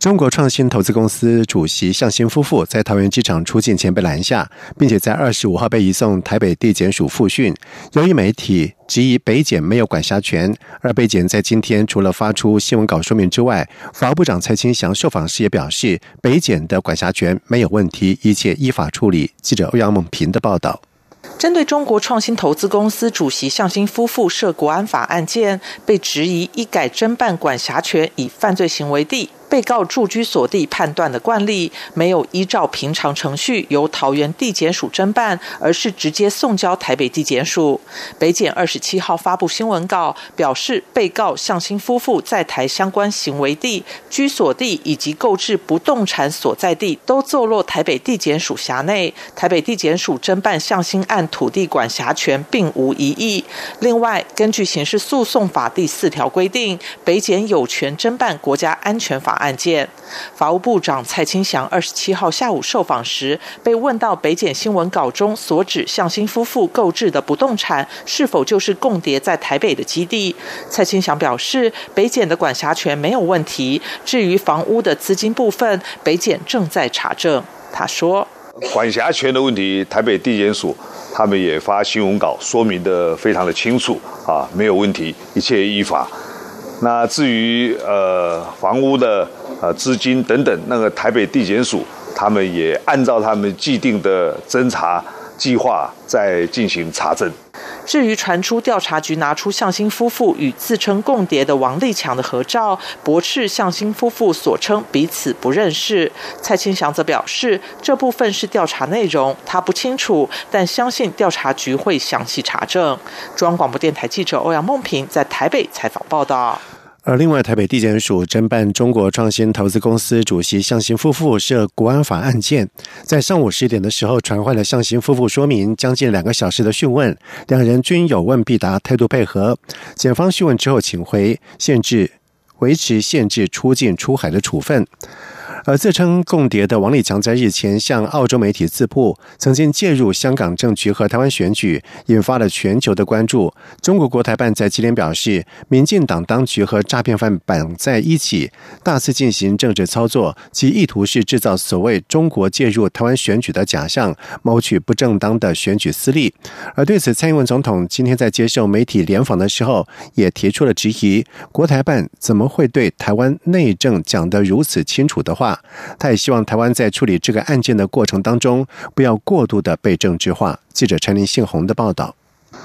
中国创新投资公司主席向新夫妇在桃园机场出境前被拦下，并且在二十五号被移送台北地检署复讯。由于媒体质疑北检没有管辖权，而北检在今天除了发出新闻稿说明之外，法务部长蔡清祥受访时也表示，北检的管辖权没有问题，一切依法处理。记者欧阳猛平的报道。针对中国创新投资公司主席向新夫妇涉国安法案件，被质疑一改侦办管辖权，以犯罪行为地。被告住居所地判断的惯例，没有依照平常程序由桃园地检署侦办，而是直接送交台北地检署。北检二十七号发布新闻稿，表示被告向新夫妇在台相关行为地、居所地以及购置不动产所在地，都坐落台北地检署辖内。台北地检署侦办向新案土地管辖权并无异议。另外，根据刑事诉讼法第四条规定，北检有权侦办国家安全法。案件，法务部长蔡清祥二十七号下午受访时，被问到北检新闻稿中所指向新夫妇购置的不动产是否就是共谍在台北的基地，蔡清祥表示，北检的管辖权没有问题。至于房屋的资金部分，北检正在查证。他说，管辖权的问题，台北地检署他们也发新闻稿说明的非常的清楚啊，没有问题，一切依法。那至于呃房屋的呃资金等等，那个台北地检署他们也按照他们既定的侦查计划在进行查证。至于传出调查局拿出向新夫妇与自称共谍的王立强的合照，驳斥向新夫妇所称彼此不认识。蔡清祥则表示，这部分是调查内容，他不清楚，但相信调查局会详细查证。中央广播电台记者欧阳梦平在台北采访报道。而另外，台北地检署侦办中国创新投资公司主席向新夫妇涉国安法案件，在上午十点的时候传唤了向新夫妇说明将近两个小时的讯问，两人均有问必答，态度配合。检方讯问之后，请回，限制维持限制出境出海的处分。而自称共谍的王立强在日前向澳洲媒体自曝，曾经介入香港政局和台湾选举，引发了全球的关注。中国国台办在今天表示，民进党当局和诈骗犯绑在一起，大肆进行政治操作，其意图是制造所谓中国介入台湾选举的假象，谋取不正当的选举私利。而对此，蔡英文总统今天在接受媒体联访的时候，也提出了质疑：国台办怎么会对台湾内政讲得如此清楚的话？他也希望台湾在处理这个案件的过程当中，不要过度的被政治化。记者陈林信宏的报道。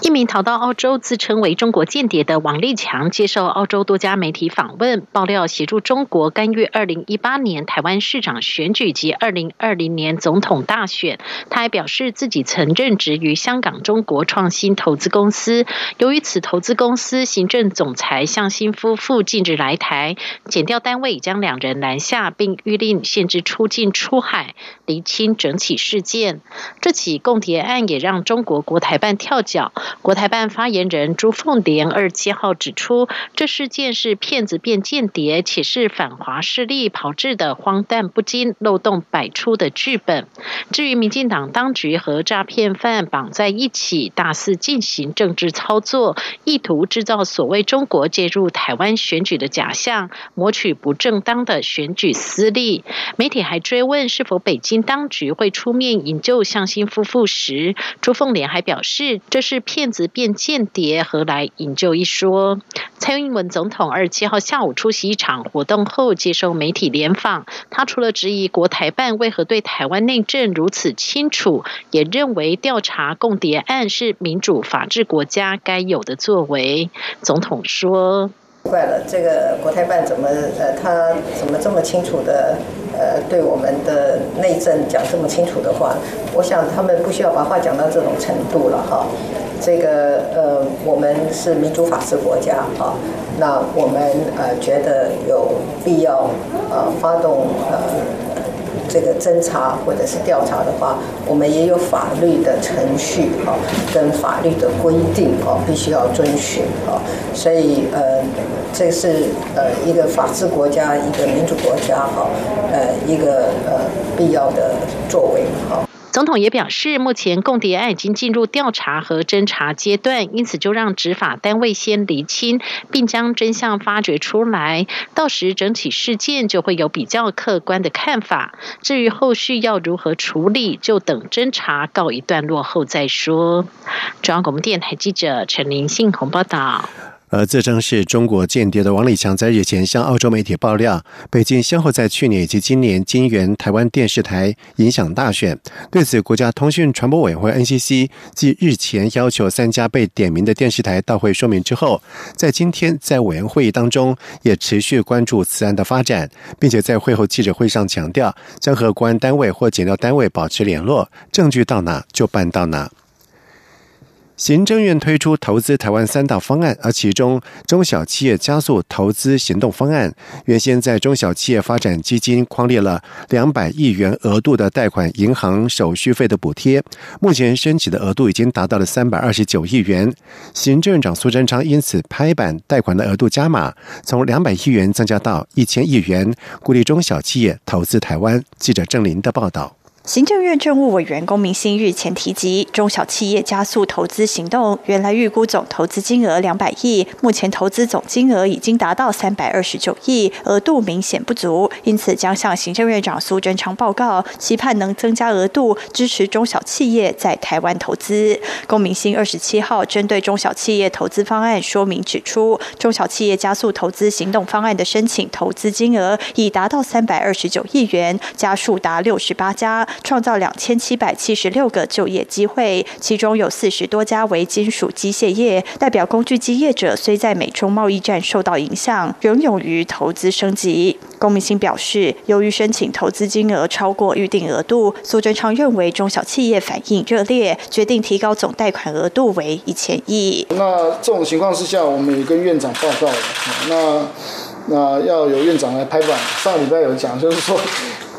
一名逃到澳洲、自称为中国间谍的王立强接受澳洲多家媒体访问，爆料协助中国干预二零一八年台湾市长选举及二零二零年总统大选。他还表示自己曾任职于香港中国创新投资公司，由于此投资公司行政总裁向新夫妇禁止来台，检调单位已将两人拦下，并谕令限制出境出海，厘清整起事件。这起共谍案也让中国国台办跳脚。国台办发言人朱凤莲二七号指出，这事件是骗子变间谍，且是反华势力炮制的荒诞不经、漏洞百出的剧本。至于民进党当局和诈骗犯绑在一起，大肆进行政治操作，意图制造所谓中国介入台湾选举的假象，谋取不正当的选举私利。媒体还追问是否北京当局会出面营救向新夫妇时，朱凤莲还表示，这是。骗子变间谍，何来引咎一说？蔡英文总统二十七号下午出席一场活动后，接受媒体联访。他除了质疑国台办为何对台湾内政如此清楚，也认为调查共谍案是民主法治国家该有的作为。总统说。怪了，这个国台办怎么呃，他怎么这么清楚的呃，对我们的内政讲这么清楚的话？我想他们不需要把话讲到这种程度了哈。这个呃，我们是民主法治国家哈，那我们呃觉得有必要呃发动呃这个侦查或者是调查的话，我们也有法律的程序哈，跟法律的规定哦，必须要遵循啊。所以呃，这是呃一个法治国家、一个民主国家哈，呃一个呃必要的作为哈。总统也表示，目前共谍案已经进入调查和侦查阶段，因此就让执法单位先厘清，并将真相发掘出来。到时整体事件就会有比较客观的看法。至于后续要如何处理，就等侦查告一段落后再说。中央广播电台记者陈林信宏报道。而自称是中国间谍的王立强，在日前向澳洲媒体爆料，北京先后在去年以及今年金援台湾电视台影响大选。对此，国家通讯传播委员会 NCC 继日前要求三家被点名的电视台到会说明之后，在今天在委员会议当中也持续关注此案的发展，并且在会后记者会上强调，将和国安单位或检调单位保持联络，证据到哪就办到哪。行政院推出投资台湾三大方案，而其中中小企业加速投资行动方案，原先在中小企业发展基金框列了两百亿元额度的贷款银行手续费的补贴，目前申请的额度已经达到了三百二十九亿元。行政院长苏贞昌因此拍板，贷款的额度加码，从两百亿元增加到一千亿元，鼓励中小企业投资台湾。记者郑林的报道。行政院政务委员龚明鑫日前提及，中小企业加速投资行动，原来预估总投资金额两百亿，目前投资总金额已经达到三百二十九亿，额度明显不足，因此将向行政院长苏贞昌报告，期盼能增加额度，支持中小企业在台湾投资。龚明鑫二十七号针对中小企业投资方案说明指出，中小企业加速投资行动方案的申请投资金额已达到三百二十九亿元，家数达六十八家。创造两千七百七十六个就业机会，其中有四十多家为金属机械业。代表工具机业者虽在美中贸易战受到影响，仍勇于投资升级。龚明鑫表示，由于申请投资金额超过预定额度，苏贞昌认为中小企业反应热烈，决定提高总贷款额度为一千亿。那这种情况之下，我们也跟院长报告了。那那要有院长来拍板。上礼拜有讲，就是说。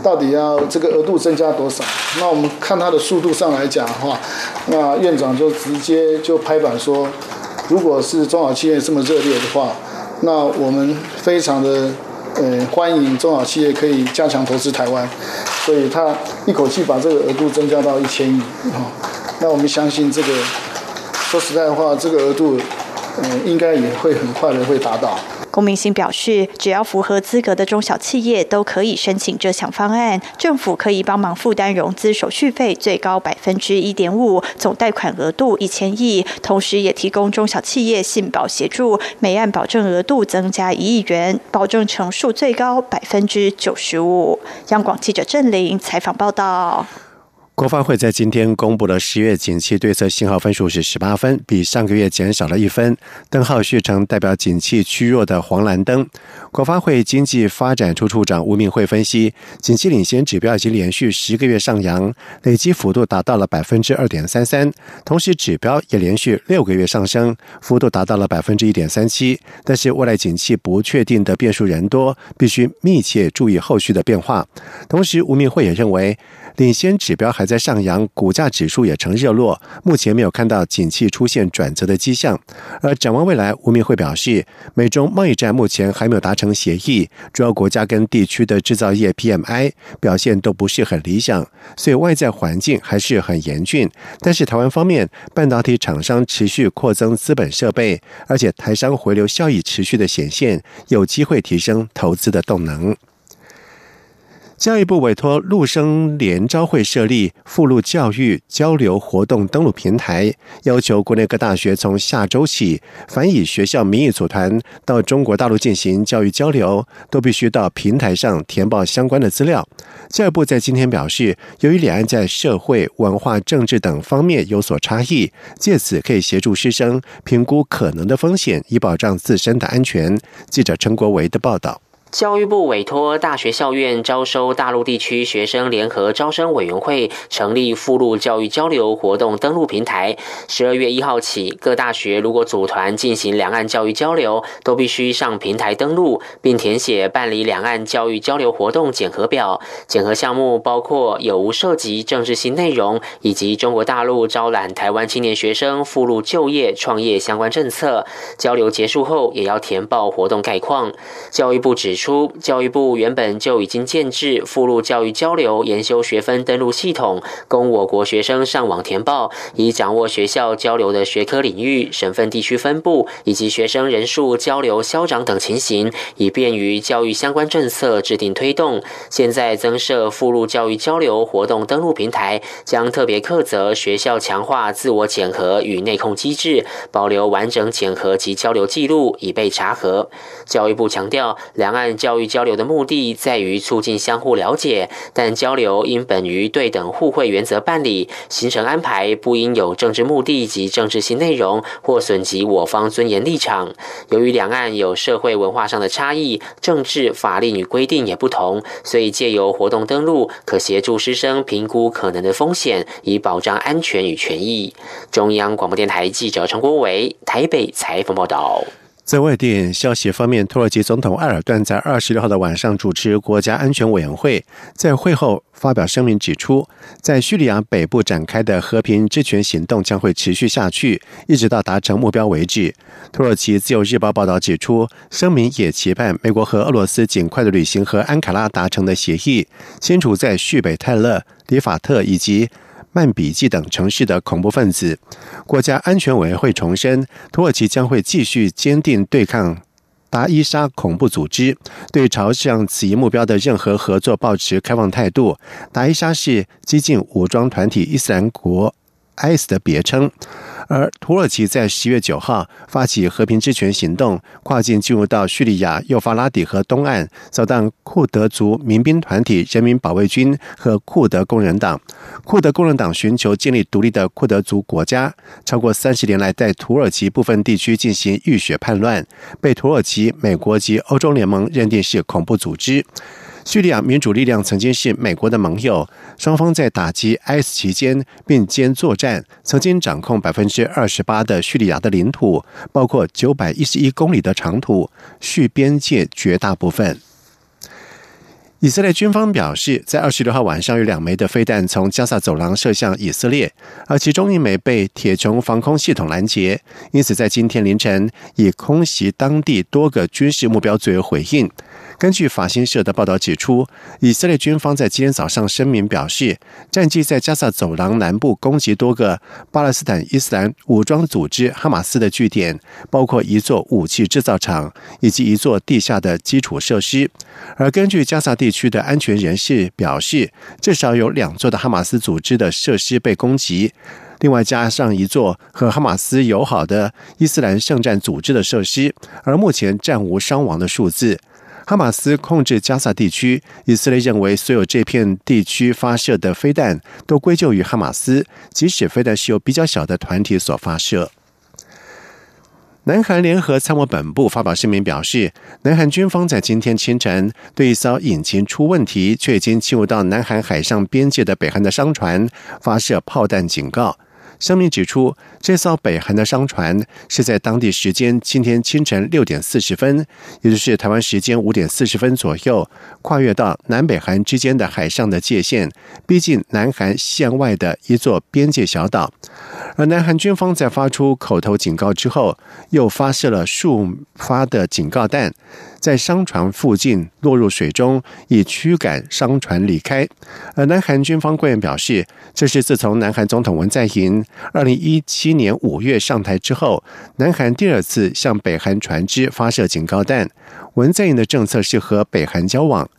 到底要这个额度增加多少？那我们看它的速度上来讲的话，那院长就直接就拍板说，如果是中小企业这么热烈的话，那我们非常的呃欢迎中小企业可以加强投资台湾，所以他一口气把这个额度增加到一千亿啊。那我们相信这个，说实在话，这个额度嗯应该也会很快的会达到。龚明星表示，只要符合资格的中小企业都可以申请这项方案，政府可以帮忙负担融资手续费，最高百分之一点五，总贷款额度一千亿，同时也提供中小企业信保协助，每案保证额度增加一亿元，保证成数最高百分之九十五。央广记者郑玲采访报道。国发会在今天公布了十月景气对策信号分数是十八分，比上个月减少了一分。灯号续成代表景气趋弱的黄蓝灯。国发会经济发展处处长吴明慧分析，景气领先指标已经连续十个月上扬，累积幅度达到了百分之二点三三，同时指标也连续六个月上升，幅度达到了百分之一点三七。但是未来景气不确定的变数人多，必须密切注意后续的变化。同时，吴明慧也认为。领先指标还在上扬，股价指数也呈热络，目前没有看到景气出现转折的迹象。而展望未来，吴明慧表示，美中贸易战目前还没有达成协议，主要国家跟地区的制造业 PMI 表现都不是很理想，所以外在环境还是很严峻。但是台湾方面，半导体厂商持续扩增资本设备，而且台商回流效益持续的显现，有机会提升投资的动能。教育部委托陆生联招会设立附录教育交流活动登录平台，要求国内各大学从下周起，凡以学校名义组团到中国大陆进行教育交流，都必须到平台上填报相关的资料。教育部在今天表示，由于两岸在社会、文化、政治等方面有所差异，借此可以协助师生评估可能的风险，以保障自身的安全。记者陈国维的报道。教育部委托大学校院招收大陆地区学生联合招生委员会成立附录教育交流活动登录平台。十二月一号起，各大学如果组团进行两岸教育交流，都必须上平台登录，并填写办理两岸教育交流活动检核表。检核项目包括有无涉及政治性内容，以及中国大陆招揽台湾青年学生附录就业创业相关政策。交流结束后，也要填报活动概况。教育部指出。出，教育部原本就已经建制附录教育交流研修学分登录系统，供我国学生上网填报，以掌握学校交流的学科领域、省份地区分布以及学生人数、交流消长等情形，以便于教育相关政策制定推动。现在增设附录教育交流活动登录平台，将特别克责学校强化自我检核与内控机制，保留完整检核及交流记录，以备查核。教育部强调，两岸。教育交流的目的在于促进相互了解，但交流应本于对等互惠原则办理，行程安排不应有政治目的及政治性内容或损及我方尊严立场。由于两岸有社会文化上的差异，政治法令与规定也不同，所以借由活动登录，可协助师生评估可能的风险，以保障安全与权益。中央广播电台记者陈国伟台北采访报道。在外电消息方面，土耳其总统埃尔段在二十六号的晚上主持国家安全委员会，在会后发表声明指出，在叙利亚北部展开的和平之权行动将会持续下去，一直到达成目标为止。土耳其自由日报报道指出，声明也期盼美国和俄罗斯尽快的履行和安卡拉达成的协议，清除在叙北泰勒、里法特以及。曼比季等城市的恐怖分子，国家安全委员会重申，土耳其将会继续坚定对抗达伊沙恐怖组织，对朝向此一目标的任何合作保持开放态度。达伊沙是激进武装团体伊斯兰国 （IS） 的别称。而土耳其在十月九号发起和平之权行动，跨境进入到叙利亚幼发拉底河东岸，扫荡库德族民兵团体人民保卫军和库德工人党。库德工人党寻求建立独立的库德族国家，超过三十年来在土耳其部分地区进行浴血叛乱，被土耳其、美国及欧洲联盟认定是恐怖组织。叙利亚民主力量曾经是美国的盟友，双方在打击 IS 期间并肩作战，曾经掌控百分之二十八的叙利亚的领土，包括九百一十一公里的长土，叙边界绝大部分。以色列军方表示，在二十六号晚上有两枚的飞弹从加萨走廊射向以色列，而其中一枚被铁穹防空系统拦截，因此在今天凌晨以空袭当地多个军事目标作为回应。根据法新社的报道指出，以色列军方在今天早上声明表示，战机在加萨走廊南部攻击多个巴勒斯坦伊斯兰武装组织哈马斯的据点，包括一座武器制造厂以及一座地下的基础设施。而根据加萨地区的安全人士表示，至少有两座的哈马斯组织的设施被攻击，另外加上一座和哈马斯友好的伊斯兰圣战组织的设施，而目前暂无伤亡的数字。哈马斯控制加萨地区，以色列认为所有这片地区发射的飞弹都归咎于哈马斯，即使飞弹是由比较小的团体所发射。南韩联合参谋本部发表声明表示，南韩军方在今天清晨对一艘引擎出问题却已经进入到南韩海上边界的北韩的商船发射炮弹警告。声明指出，这艘北韩的商船是在当地时间今天清晨六点四十分，也就是台湾时间五点四十分左右，跨越到南北韩之间的海上的界限，逼近南韩西岸外的一座边界小岛。而南韩军方在发出口头警告之后，又发射了数发的警告弹。在商船附近落入水中，以驱赶商船离开。而南韩军方官员表示，这是自从南韩总统文在寅二零一七年五月上台之后，南韩第二次向北韩船只发射警告弹。文在寅的政策是和北韩交往。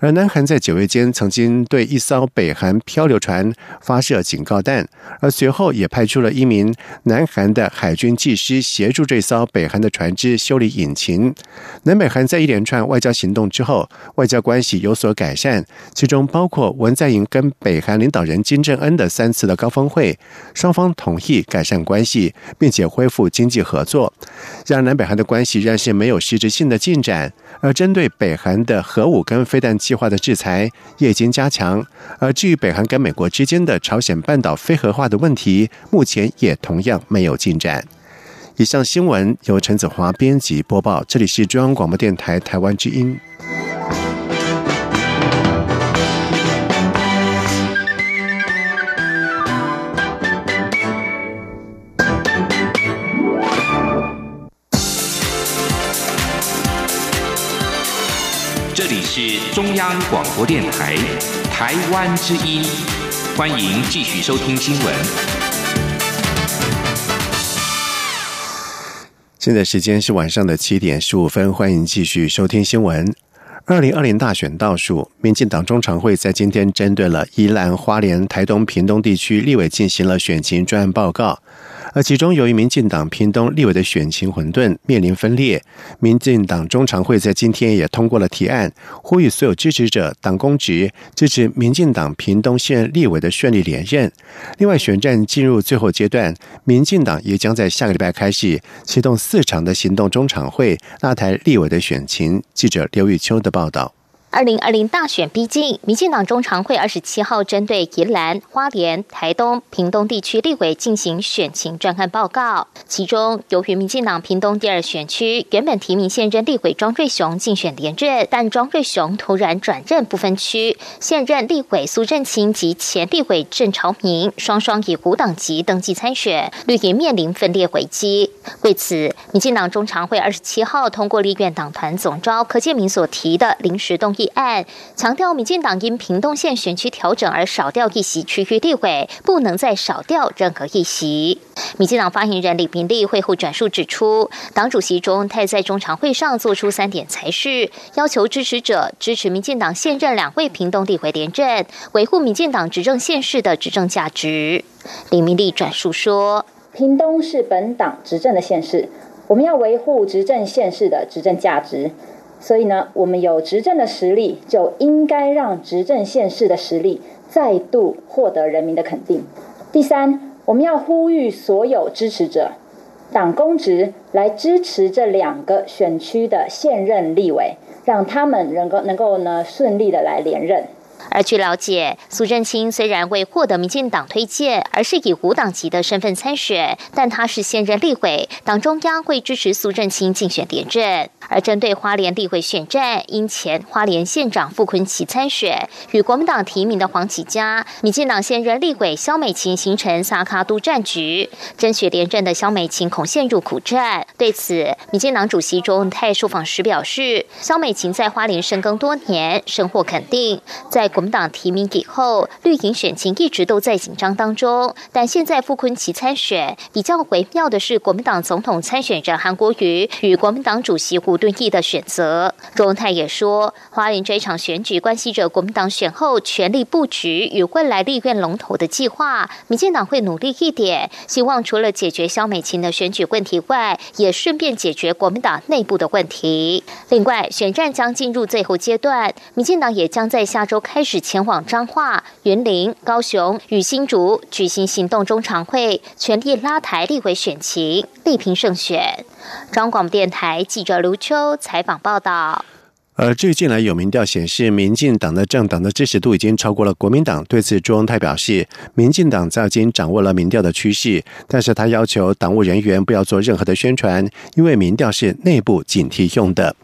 而南韩在九月间曾经对一艘北韩漂流船发射警告弹，而随后也派出了一名南韩的海军技师协助这艘北韩的船只修理引擎。南北韩在一连串外交行动之后，外交关系有所改善，其中包括文在寅跟北韩领导人金正恩的三次的高峰会，双方同意改善关系，并且恢复经济合作。让南北韩的关系仍然是没有实质性的进展。而针对北韩的核武跟飞弹计划的制裁也已经加强。而至于北韩跟美国之间的朝鲜半岛非核化的问题，目前也同样没有进展。以上新闻由陈子华编辑播报，这里是中央广播电台台湾之音。是中央广播电台台湾之音，欢迎继续收听新闻。现在时间是晚上的七点十五分，欢迎继续收听新闻。二零二零大选倒数，民进党中常会在今天针对了宜兰花莲、台东、屏东地区立委进行了选情专案报告。而其中，由于民进党屏东立委的选情混沌，面临分裂，民进党中常会在今天也通过了提案，呼吁所有支持者党公职支持民进党屏东县立委的顺利连任。另外，选战进入最后阶段，民进党也将在下个礼拜开始启动四场的行动中常会，拉台立委的选情。记者刘玉秋的报道。二零二零大选逼近，民进党中常会二十七号针对宜兰、花莲、台东、屏东地区立委进行选情专案报告。其中，由于民进党屏东第二选区原本提名现任立委庄瑞雄竞选连任，但庄瑞雄突然转任不分区，现任立委苏振清及前立委郑朝明双双以无党籍登记参选，绿营面临分裂危机。为此，民进党中常会二十七号通过立院党团总召柯建明所提的临时动。议案强调，民进党因屏东县选区调整而少掉一席区域地位，不能再少掉任何一席。民进党发言人李明利会后转述指出，党主席钟泰在中常会上做出三点裁示，要求支持者支持民进党现任两位屏东地委连任，维护民进党执政县市的执政价值。李明利转述说，屏东是本党执政的县市，我们要维护执政县市的执政价值。所以呢，我们有执政的实力，就应该让执政县市的实力再度获得人民的肯定。第三，我们要呼吁所有支持者，党公职来支持这两个选区的现任立委，让他们能够能够呢顺利的来连任。而据了解，苏振清虽然未获得民进党推荐，而是以无党籍的身份参选，但他是现任立委，党中央会支持苏振清竞选连任。而针对花莲立委选战，因前花莲县长傅昆奇参选，与国民党提名的黄启嘉、民进党现任立委肖美琴形成萨卡都战局，争取连任的肖美琴恐陷入苦战。对此，民进党主席周泰受访时表示，肖美琴在花莲深耕多年，深获肯定，在国民党提名以后，绿营选情一直都在紧张当中，但现在傅昆奇参选，比较微妙的是，国民党总统参选人韩国瑜与国民党主席胡。敦义的选择，钟泰也说，花莲这场选举关系着国民党选后权力布局与未来立院龙头的计划。民进党会努力一点，希望除了解决萧美琴的选举问题外，也顺便解决国民党内部的问题。另外，选战将进入最后阶段，民进党也将在下周开始前往彰化、云林、高雄与新竹举行行动中常会，全力拉抬立委选情，力拼胜选。中广电台记者卢秋采访报道。而最近来有民调显示，民进党的政党的支持度已经超过了国民党。对此，朱荣泰表示，民进党早已经掌握了民调的趋势，但是他要求党务人员不要做任何的宣传，因为民调是内部警惕用的。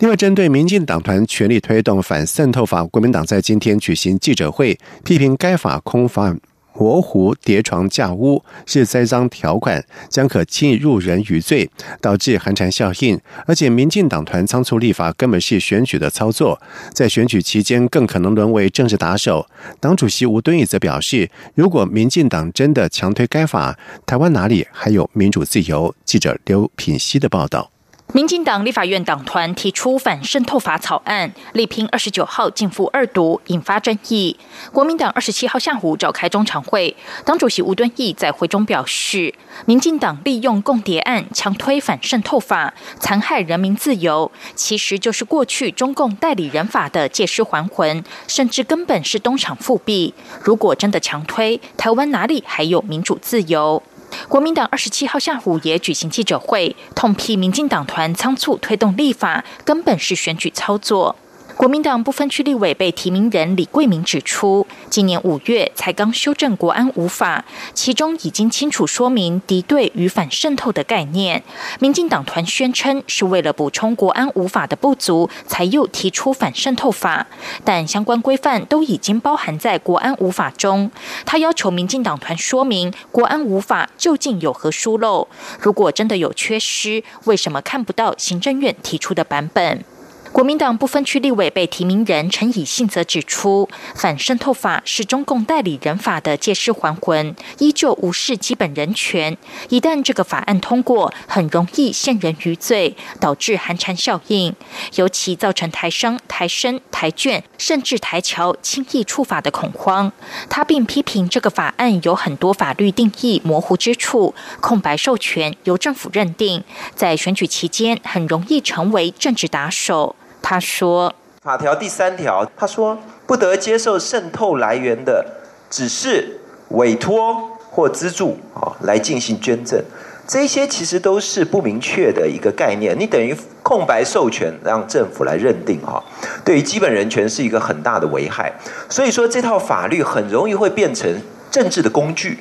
另外，针对民进党团全力推动反渗透法，国民党在今天举行记者会，批评该法空泛。模糊叠床架屋是栽赃条款，将可轻易入人于罪，导致寒蝉效应。而且，民进党团仓促立法，根本是选举的操作，在选举期间更可能沦为政治打手。党主席吴敦义则表示，如果民进党真的强推该法，台湾哪里还有民主自由？记者刘品熙的报道。民进党立法院党团提出反渗透法草案，力拼二十九号进赴二读，引发争议。国民党二十七号下午召开中常会，党主席吴敦义在会中表示，民进党利用共谍案强推反渗透法，残害人民自由，其实就是过去中共代理人法的借尸还魂，甚至根本是东厂复辟。如果真的强推，台湾哪里还有民主自由？国民党二十七号下午也举行记者会，痛批民进党团仓促推动立法，根本是选举操作。国民党不分区立委被提名人李桂明指出，今年五月才刚修正国安无法，其中已经清楚说明敌对与反渗透的概念。民进党团宣称是为了补充国安无法的不足，才又提出反渗透法，但相关规范都已经包含在国安无法中。他要求民进党团说明国安无法究竟有何疏漏，如果真的有缺失，为什么看不到行政院提出的版本？国民党不分区立委被提名人陈以信则指出，反渗透法是中共代理人法的借尸还魂，依旧无视基本人权。一旦这个法案通过，很容易陷人于罪，导致寒蝉效应，尤其造成台商、台生、台眷甚至台侨轻易触法的恐慌。他并批评这个法案有很多法律定义模糊之处，空白授权由政府认定，在选举期间很容易成为政治打手。他说：“法条第三条，他说不得接受渗透来源的，只是委托或资助啊，来进行捐赠。这些其实都是不明确的一个概念，你等于空白授权让政府来认定哈，对于基本人权是一个很大的危害。所以说这套法律很容易会变成政治的工具，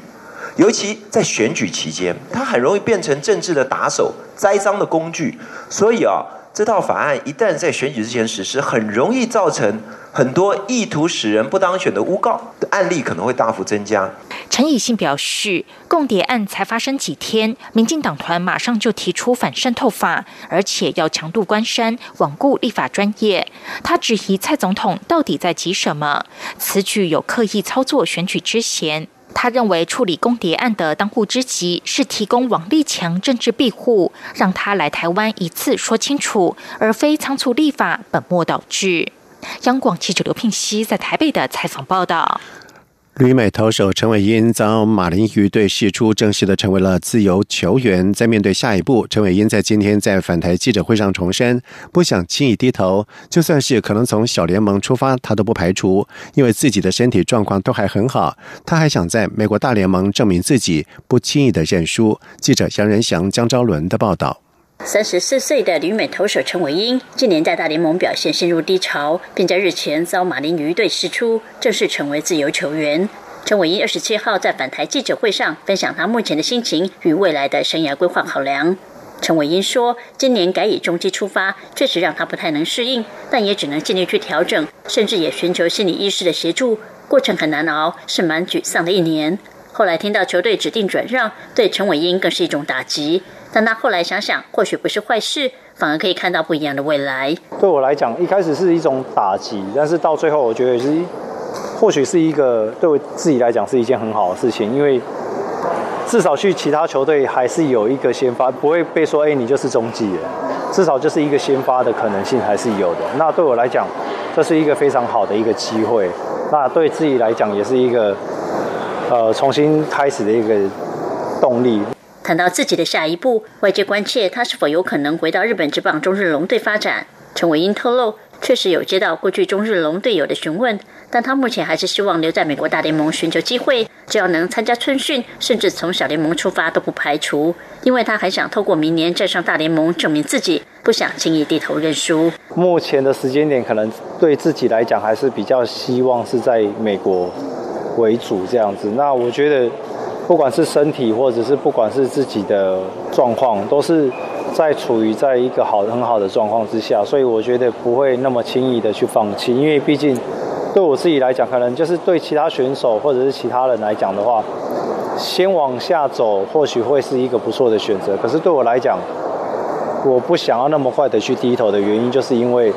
尤其在选举期间，它很容易变成政治的打手、栽赃的工具。所以啊。”这套法案一旦在选举之前实施，很容易造成很多意图使人不当选的诬告的案例，可能会大幅增加。陈以信表示，共谍案才发生几天，民进党团马上就提出反渗透法，而且要强度关山，罔顾立法专业。他质疑蔡总统到底在急什么？此举有刻意操作选举之嫌。他认为处理公谍案的当务之急是提供王立强政治庇护，让他来台湾一次说清楚，而非仓促立法本末倒置。央广记者刘聘熙在台北的采访报道。旅美投手陈伟英遭马林鱼队释出，正式的成为了自由球员。在面对下一步，陈伟英在今天在返台记者会上重申，不想轻易低头，就算是可能从小联盟出发，他都不排除，因为自己的身体状况都还很好。他还想在美国大联盟证明自己，不轻易的认输。记者杨仁祥、江昭伦的报道。三十四岁的旅美投手陈伟英，近年在大联盟表现陷入低潮，并在日前遭马林鱼队释出，正式成为自由球员。陈伟英二十七号在返台记者会上分享他目前的心情与未来的生涯规划考量。陈伟英说：“今年改以中继出发，确实让他不太能适应，但也只能尽力去调整，甚至也寻求心理医师的协助。过程很难熬，是蛮沮丧的一年。后来听到球队指定转让，对陈伟英更是一种打击。”但他后来想想，或许不是坏事，反而可以看到不一样的未来。对我来讲，一开始是一种打击，但是到最后，我觉得是或许是一个对我自己来讲是一件很好的事情，因为至少去其他球队还是有一个先发，不会被说哎你就是中继了，至少就是一个先发的可能性还是有的。那对我来讲，这是一个非常好的一个机会。那对自己来讲，也是一个呃重新开始的一个动力。谈到自己的下一步，外界关切他是否有可能回到日本职棒中日龙队发展。陈伟英透露，确实有接到过去中日龙队友的询问，但他目前还是希望留在美国大联盟寻求机会，只要能参加春训，甚至从小联盟出发都不排除，因为他还想透过明年站上大联盟证明自己，不想轻易低头认输。目前的时间点，可能对自己来讲还是比较希望是在美国为主这样子。那我觉得。不管是身体，或者是不管是自己的状况，都是在处于在一个好很好的状况之下，所以我觉得不会那么轻易的去放弃，因为毕竟对我自己来讲，可能就是对其他选手或者是其他人来讲的话，先往下走或许会是一个不错的选择。可是对我来讲，我不想要那么快的去低头的原因，就是因为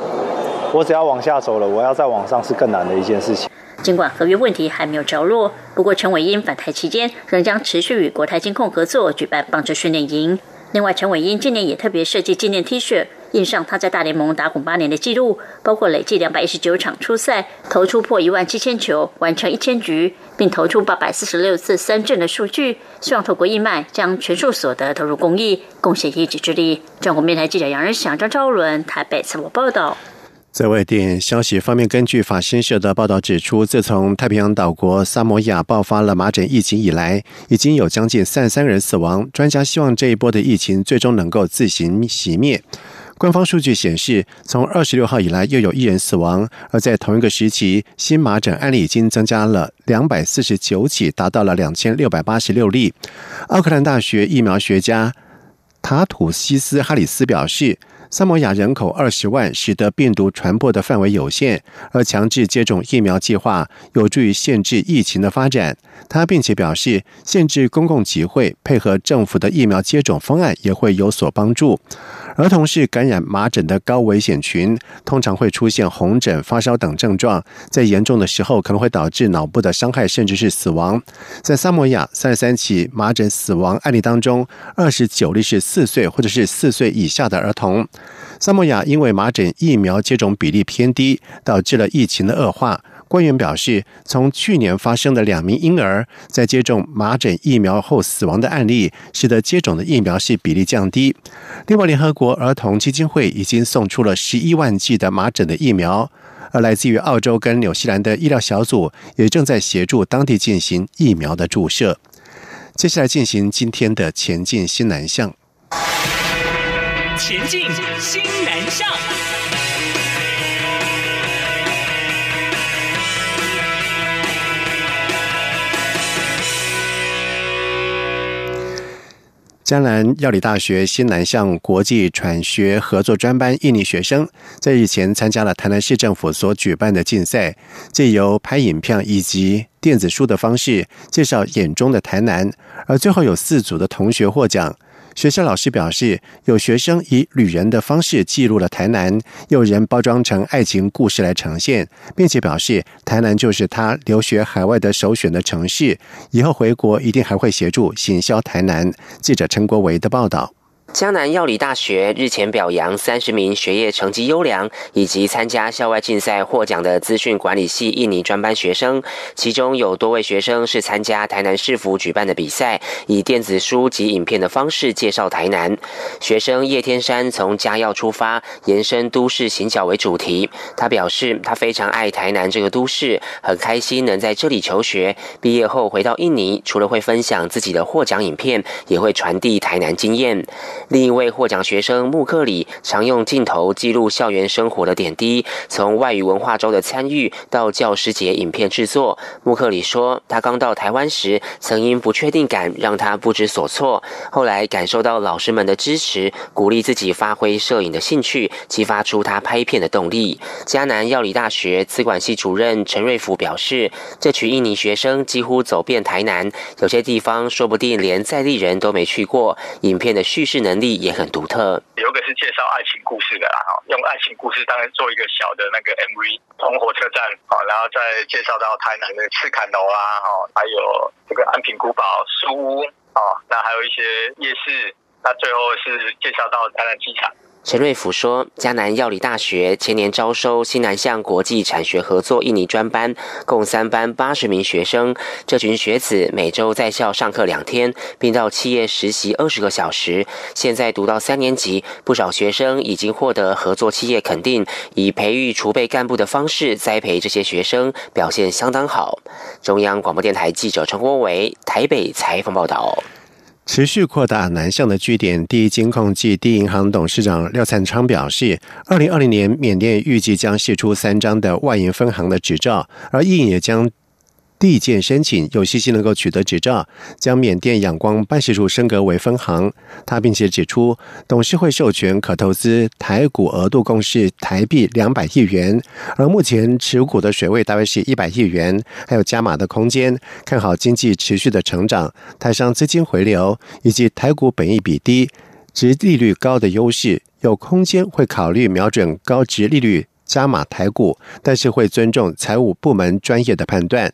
我只要往下走了，我要再往上是更难的一件事情。尽管合约问题还没有着落，不过陈伟英返台期间仍将持续与国泰金控合作举办棒球训练营。另外，陈伟英今年也特别设计纪念 T 恤，印上他在大联盟打滚八年的记录，包括累计两百一十九场出赛，投出破一万七千球，完成一千局，并投出八百四十六次三振的数据。希望透过义卖，将全数所得投入公益，贡献一己之力。中国面台记者杨仁祥、张昭伦台北采访报道。在外电消息方面，根据法新社的报道指出，自从太平洋岛国萨摩亚爆发了麻疹疫情以来，已经有将近三十三人死亡。专家希望这一波的疫情最终能够自行熄灭。官方数据显示，从二十六号以来又有一人死亡，而在同一个时期，新麻疹案例已经增加了两百四十九起，达到了两千六百八十六例。奥克兰大学疫苗学家塔土西斯哈里斯表示。萨摩亚人口二十万，使得病毒传播的范围有限，而强制接种疫苗计划有助于限制疫情的发展。他并且表示，限制公共集会，配合政府的疫苗接种方案也会有所帮助。儿童是感染麻疹的高危险群，通常会出现红疹、发烧等症状，在严重的时候可能会导致脑部的伤害，甚至是死亡。在萨摩亚三十三起麻疹死亡案例当中，二十九例是四岁或者是四岁以下的儿童。萨摩亚因为麻疹疫苗接种比例偏低，导致了疫情的恶化。官员表示，从去年发生的两名婴儿在接种麻疹疫苗后死亡的案例，使得接种的疫苗是比例降低。另外，联合国儿童基金会已经送出了十一万剂的麻疹的疫苗，而来自于澳洲跟纽西兰的医疗小组也正在协助当地进行疫苗的注射。接下来进行今天的前进新南向。前进新南向。江南药理大学新南向国际喘学合作专班印尼学生在日前参加了台南市政府所举办的竞赛，借由拍影片以及电子书的方式介绍眼中的台南，而最后有四组的同学获奖。学校老师表示，有学生以旅人的方式记录了台南，有人包装成爱情故事来呈现，并且表示台南就是他留学海外的首选的城市，以后回国一定还会协助行销台南。记者陈国维的报道。江南药理大学日前表扬三十名学业成绩优良以及参加校外竞赛获奖的资讯管理系印尼专班学生，其中有多位学生是参加台南市府举办的比赛，以电子书及影片的方式介绍台南。学生叶天山从家要出发，延伸都市行脚为主题。他表示，他非常爱台南这个都市，很开心能在这里求学。毕业后回到印尼，除了会分享自己的获奖影片，也会传递台南经验。另一位获奖学生穆克里常用镜头记录校园生活的点滴，从外语文化周的参与到教师节影片制作。穆克里说，他刚到台湾时，曾因不确定感让他不知所措，后来感受到老师们的支持，鼓励自己发挥摄影的兴趣，激发出他拍片的动力。迦南药理大学资管系主任陈瑞福表示，这群印尼学生几乎走遍台南，有些地方说不定连在地人都没去过。影片的叙事能力也很独特。有个是介绍爱情故事的啦，哈，用爱情故事当然做一个小的那个 MV，从火车站啊，然后再介绍到台南的赤坎楼啊，哈，还有这个安平古堡书屋啊，那还有一些夜市，那最后是介绍到台南机场。陈瑞甫说：“迦南药理大学前年招收新南向国际产学合作印尼专班，共三班八十名学生。这群学子每周在校上课两天，并到企业实习二十个小时。现在读到三年级，不少学生已经获得合作企业肯定，以培育储备干部的方式栽培这些学生，表现相当好。”中央广播电台记者陈国伟台北采访报道。持续扩大南向的据点，第一金控暨第一银行董事长廖灿昌表示，二零二零年缅甸预计将释出三张的外银分行的执照，而印也将。递件申请有信心能够取得执照，将缅甸仰光办事处升格为分行。他并且指出，董事会授权可投资台股额度共是台币两百亿元，而目前持股的水位大约是一百亿元，还有加码的空间。看好经济持续的成长，台商资金回流以及台股本益比低、值利率高的优势，有空间会考虑瞄准高值利率。加码台股，但是会尊重财务部门专业的判断。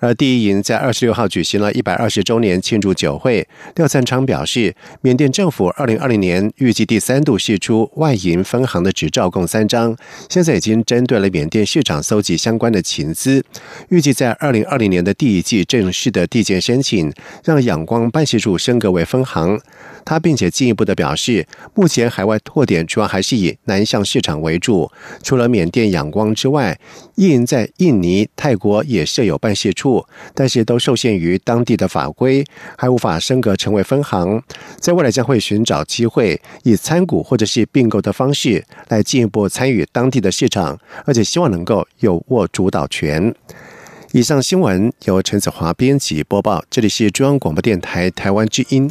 而第一营在二十六号举行了一百二十周年庆祝酒会，廖灿昌表示，缅甸政府二零二零年预计第三度释出外银分行的执照共三张，现在已经针对了缅甸市场搜集相关的情资，预计在二零二零年的第一季正式的递件申请，让仰光办事处升格为分行。他并且进一步的表示，目前海外拓点主要还是以南向市场为主，除了缅。缅甸仰光之外，印在印尼、泰国也设有办事处，但是都受限于当地的法规，还无法升格成为分行。在未来将会寻找机会，以参股或者是并购的方式来进一步参与当地的市场，而且希望能够有握主导权。以上新闻由陈子华编辑播报，这里是中央广播电台台湾之音。